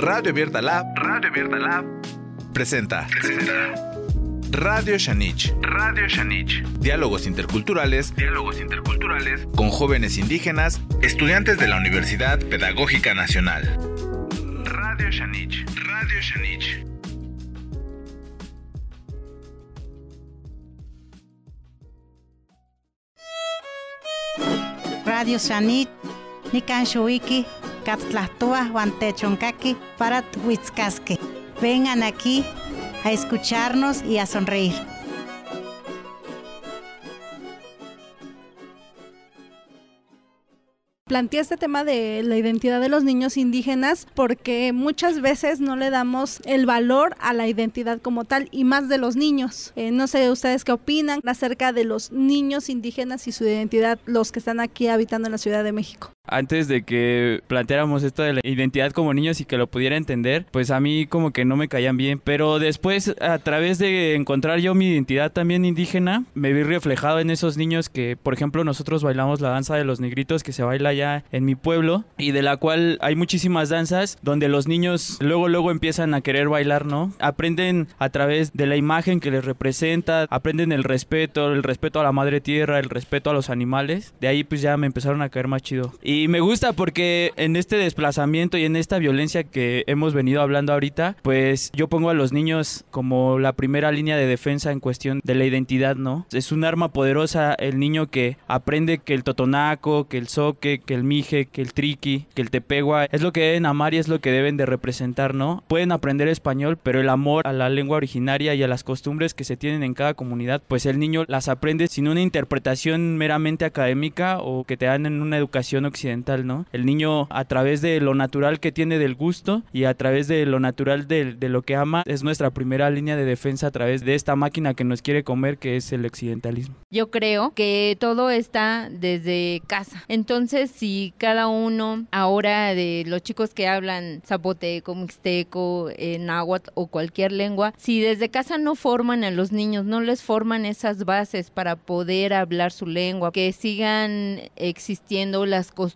Radio Abierta Lab, Radio Abierta Lab, presenta. Radio Shanich. Radio Shanich. Diálogos interculturales. Diálogos interculturales. Con jóvenes indígenas, estudiantes de la Universidad Pedagógica Nacional. Radio Shanich. Radio Shanich. Radio Shanit, Nikan Shuiki, Katlahtua, Huantechonkaki, Parat Huitzkaske. Vengan aquí a escucharnos y a sonreír. planteé este tema de la identidad de los niños indígenas porque muchas veces no le damos el valor a la identidad como tal y más de los niños. Eh, no sé ustedes qué opinan acerca de los niños indígenas y su identidad, los que están aquí habitando en la Ciudad de México antes de que planteáramos esto de la identidad como niños y que lo pudiera entender, pues a mí como que no me caían bien. Pero después, a través de encontrar yo mi identidad también indígena, me vi reflejado en esos niños que, por ejemplo, nosotros bailamos la danza de los negritos que se baila ya en mi pueblo y de la cual hay muchísimas danzas donde los niños luego, luego empiezan a querer bailar, ¿no? Aprenden a través de la imagen que les representa, aprenden el respeto, el respeto a la madre tierra, el respeto a los animales. De ahí pues ya me empezaron a caer más chido. Y me gusta porque en este desplazamiento y en esta violencia que hemos venido hablando ahorita, pues yo pongo a los niños como la primera línea de defensa en cuestión de la identidad, ¿no? Es un arma poderosa el niño que aprende que el totonaco, que el soque, que el mije, que el triqui, que el tepegua, es lo que deben amar y es lo que deben de representar, ¿no? Pueden aprender español, pero el amor a la lengua originaria y a las costumbres que se tienen en cada comunidad, pues el niño las aprende sin una interpretación meramente académica o que te dan en una educación occidental ¿no? El niño a través de lo natural que tiene del gusto y a través de lo natural de, lo que ama es nuestra primera línea de defensa a través de esta máquina que nos quiere comer que es el occidentalismo. Yo creo que todo está desde casa. Entonces, si cada uno ahora de los chicos que hablan zapoteco, mixteco, eh, náhuatl o cualquier lengua, si desde casa no forman a los niños, no les forman esas bases para poder hablar su lengua, que sigan existiendo las costumbres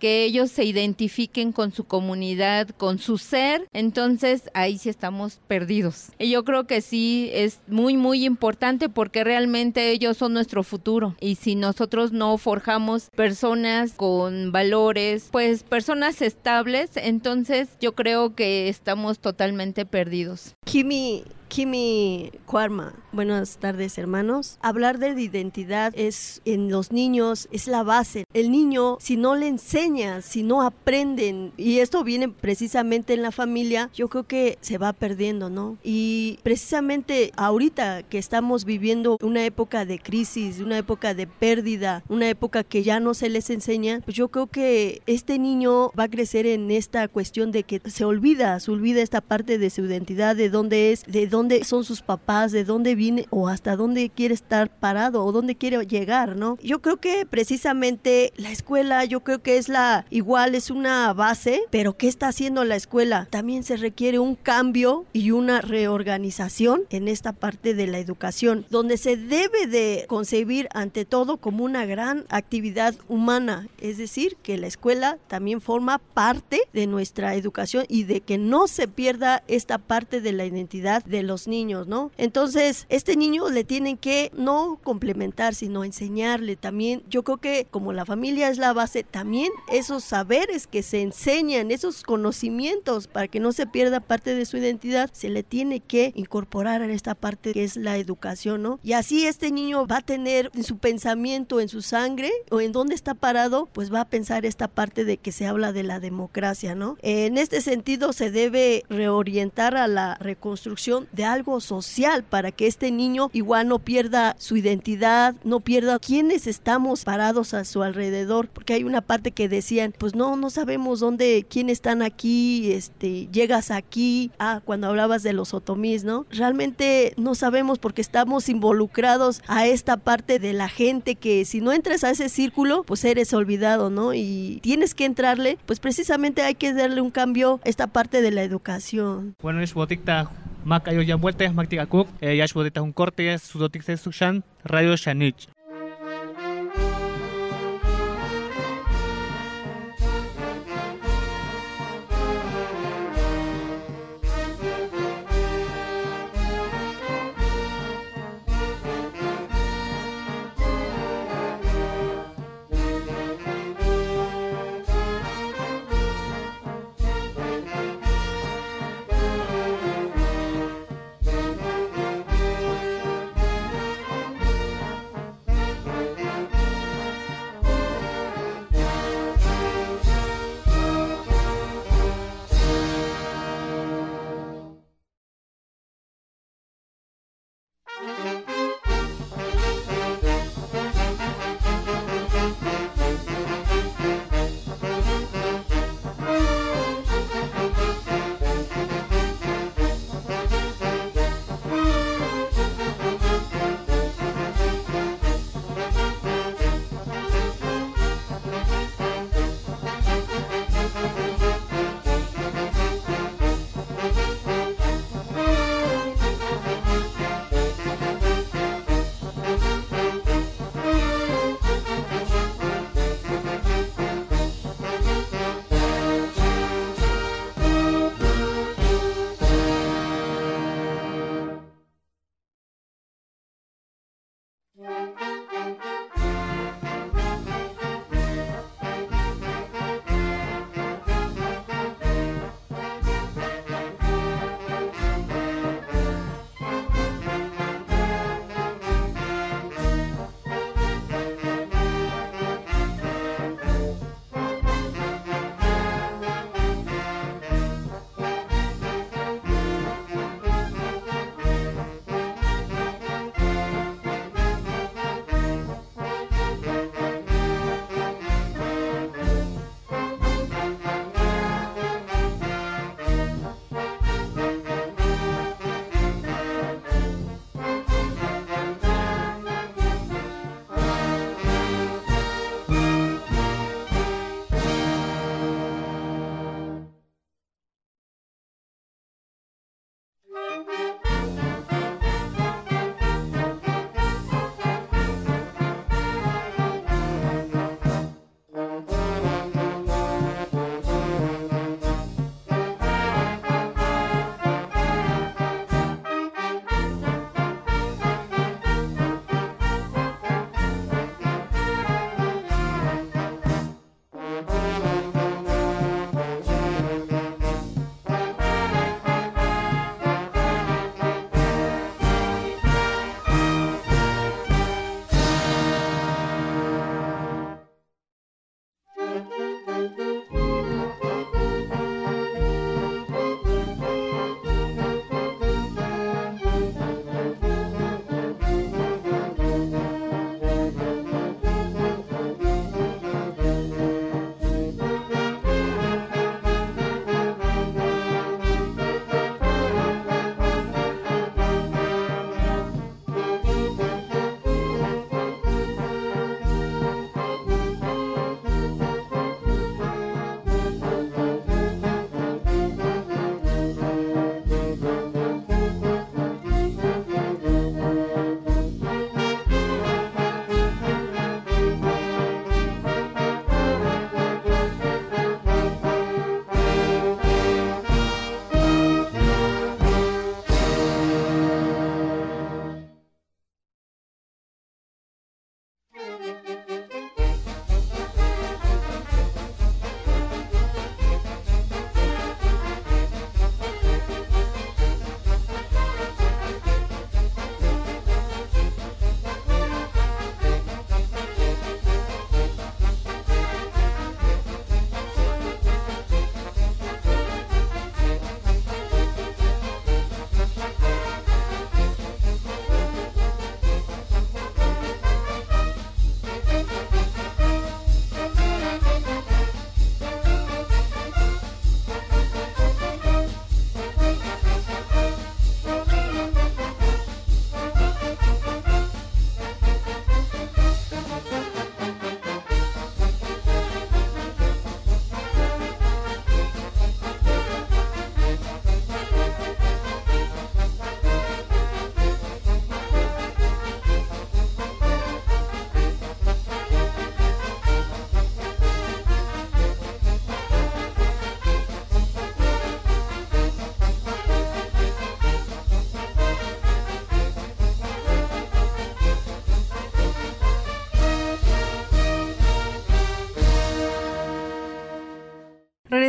que ellos se identifiquen con su comunidad, con su ser, entonces ahí sí estamos perdidos. Y yo creo que sí es muy, muy importante porque realmente ellos son nuestro futuro. Y si nosotros no forjamos personas con valores, pues personas estables, entonces yo creo que estamos totalmente perdidos. Kimi Kimi Cuarma, buenas tardes hermanos. Hablar de identidad es en los niños, es la base. El niño, si no le enseñas, si no aprenden, y esto viene precisamente en la familia, yo creo que se va perdiendo, ¿no? Y precisamente ahorita que estamos viviendo una época de crisis, una época de pérdida, una época que ya no se les enseña, pues yo creo que este niño va a crecer en esta cuestión de que se olvida, se olvida esta parte de su identidad, de dónde es, de dónde dónde son sus papás, de dónde viene o hasta dónde quiere estar parado o dónde quiere llegar, ¿no? Yo creo que precisamente la escuela, yo creo que es la igual es una base, pero ¿qué está haciendo la escuela? También se requiere un cambio y una reorganización en esta parte de la educación, donde se debe de concebir ante todo como una gran actividad humana, es decir, que la escuela también forma parte de nuestra educación y de que no se pierda esta parte de la identidad de los niños, ¿no? Entonces, este niño le tienen que no complementar, sino enseñarle también. Yo creo que como la familia es la base, también esos saberes que se enseñan, esos conocimientos para que no se pierda parte de su identidad, se le tiene que incorporar a esta parte que es la educación, ¿no? Y así este niño va a tener en su pensamiento, en su sangre o en dónde está parado, pues va a pensar esta parte de que se habla de la democracia, ¿no? En este sentido se debe reorientar a la reconstrucción de algo social para que este niño igual no pierda su identidad, no pierda quiénes estamos parados a su alrededor, porque hay una parte que decían, pues no, no sabemos dónde, quién están aquí, este, llegas aquí, ah, cuando hablabas de los otomís, ¿no? Realmente no sabemos porque estamos involucrados a esta parte de la gente que si no entras a ese círculo, pues eres olvidado, ¿no? Y tienes que entrarle, pues precisamente hay que darle un cambio a esta parte de la educación. Bueno, es botica Mac ayo ya vuelta Mac Cook, eh, ya es un corte, sudotik se sushan, Radio Shanich.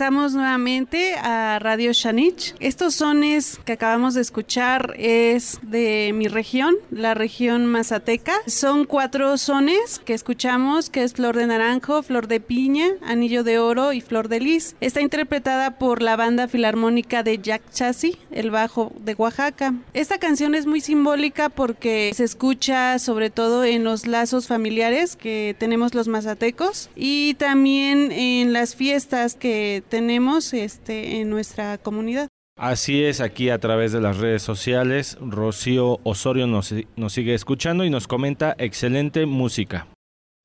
Regresamos nuevamente a Radio Shanich. Estos sones que acabamos de escuchar es de mi región, la región mazateca. Son cuatro sones que escuchamos, que es Flor de Naranjo, Flor de Piña, Anillo de Oro y Flor de Lis. Está interpretada por la banda filarmónica de Jack Chassi, el bajo de Oaxaca. Esta canción es muy simbólica porque se escucha sobre todo en los lazos familiares que tenemos los mazatecos y también en las fiestas que tenemos este, en nuestra comunidad. Así es, aquí a través de las redes sociales, Rocío Osorio nos, nos sigue escuchando y nos comenta excelente música.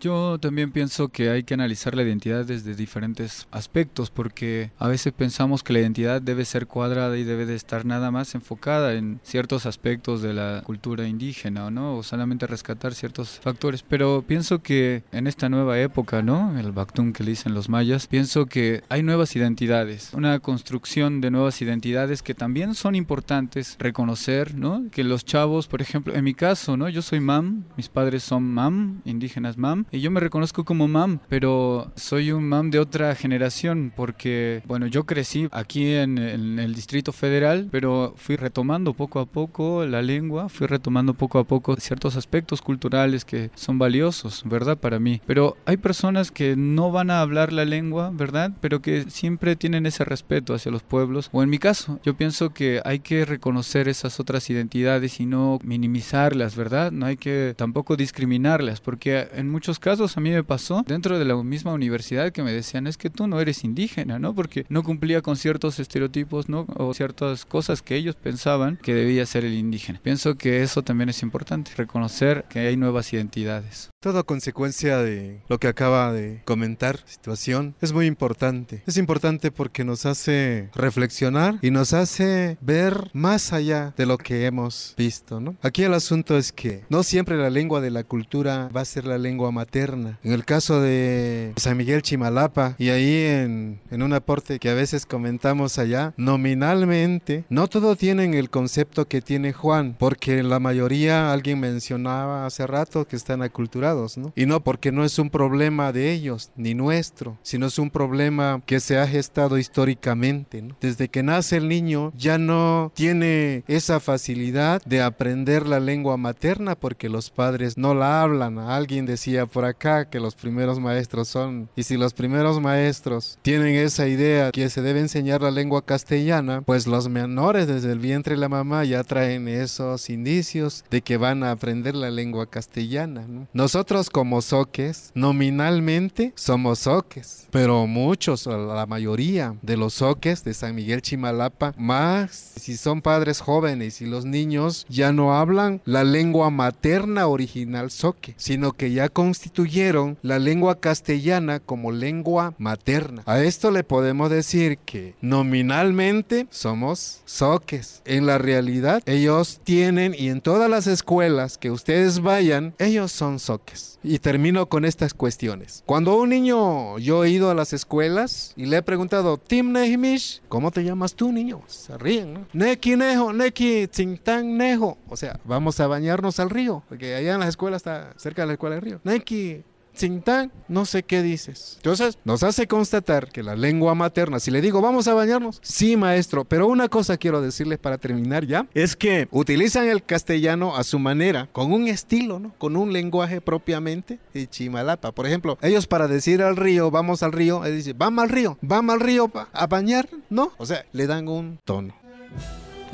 Yo también pienso que hay que analizar la identidad desde diferentes aspectos porque a veces pensamos que la identidad debe ser cuadrada y debe de estar nada más enfocada en ciertos aspectos de la cultura indígena, ¿no? O solamente rescatar ciertos factores, pero pienso que en esta nueva época, ¿no? El Bactún que le dicen los mayas, pienso que hay nuevas identidades, una construcción de nuevas identidades que también son importantes reconocer, ¿no? Que los chavos, por ejemplo, en mi caso, ¿no? Yo soy mam, mis padres son mam, indígenas mam, y yo me reconozco como mam, pero soy un mam de otra generación porque, bueno, yo crecí aquí en, el Distrito Federal, pero fui retomando poco a poco la lengua, fui retomando poco a poco ciertos aspectos culturales que son valiosos, ¿verdad? Para mí. Pero hay personas que no van a hablar la lengua, ¿verdad? Pero que siempre tienen ese respeto hacia los pueblos. O en mi caso, yo pienso que hay que reconocer esas otras identidades y no minimizarlas, ¿verdad? No hay que tampoco discriminarlas, porque en muchos casos a mí me pasó dentro de la misma universidad que me decían es que tú no eres indígena, ¿no? Porque no cumplía con ciertos estereotipos, ¿no? O ciertas cosas que ellos pensaban que debía ser el indígena. Pienso que eso también es importante, reconocer que hay nuevas identidades. Todo consecuencia de lo que acaba de comentar, situación, es muy importante. Es importante porque nos hace reflexionar y nos hace ver más allá de lo que hemos visto, ¿no? Aquí el asunto es que no siempre la lengua de la cultura va a ser la lengua materna. En el caso de San Miguel Chimalapa y ahí en, en un aporte que a veces comentamos allá, nominalmente, no todo tienen el concepto que tiene Juan, porque la mayoría, alguien mencionaba hace rato que están aculturados y no porque no es un problema de ellos ni nuestro, sino es un problema que se ha gestado históricamente. Desde que nace el niño ya no tiene esa facilidad de aprender la lengua materna porque los padres no la hablan. Alguien decía por acá que los primeros maestros son, y si los primeros maestros tienen esa idea que se debe enseñar la lengua castellana, pues los menores desde el vientre de la mamá ya traen esos indicios de que van a aprender la lengua castellana. Nosotros nosotros como soques, nominalmente somos soques, pero muchos, la mayoría de los soques de San Miguel Chimalapa, más si son padres jóvenes y los niños ya no hablan la lengua materna original soque, sino que ya constituyeron la lengua castellana como lengua materna. A esto le podemos decir que nominalmente somos soques. En la realidad, ellos tienen y en todas las escuelas que ustedes vayan, ellos son soques. Y termino con estas cuestiones. Cuando un niño, yo he ido a las escuelas y le he preguntado, Tim Nehimish, ¿cómo te llamas tú, niño? Se ríen, ¿no? Neki Nejo, Neki Tintang Nejo. O sea, vamos a bañarnos al río, porque allá en las escuelas está cerca de la escuela del río. Neki Tsingtang, no sé qué dices. Entonces, nos hace constatar que la lengua materna, si le digo, vamos a bañarnos, sí, maestro, pero una cosa quiero decirles para terminar ya, es que utilizan el castellano a su manera, con un estilo, ¿no? Con un lenguaje propiamente de Chimalapa. Por ejemplo, ellos para decir al río, vamos al río, ellos dicen, vamos al río, vamos al río a bañar, ¿no? O sea, le dan un tono.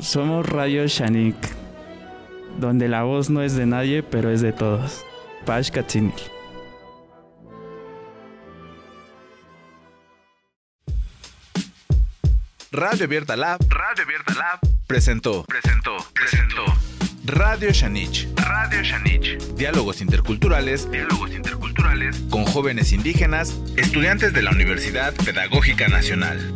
Somos Radio Shanik, donde la voz no es de nadie, pero es de todos. Pash Radio Abierta Lab, Radio Abierta Lab, presentó, presentó, presentó. Radio Shanich, Radio Shanich. Diálogos interculturales, diálogos interculturales con jóvenes indígenas, estudiantes de la Universidad Pedagógica Nacional.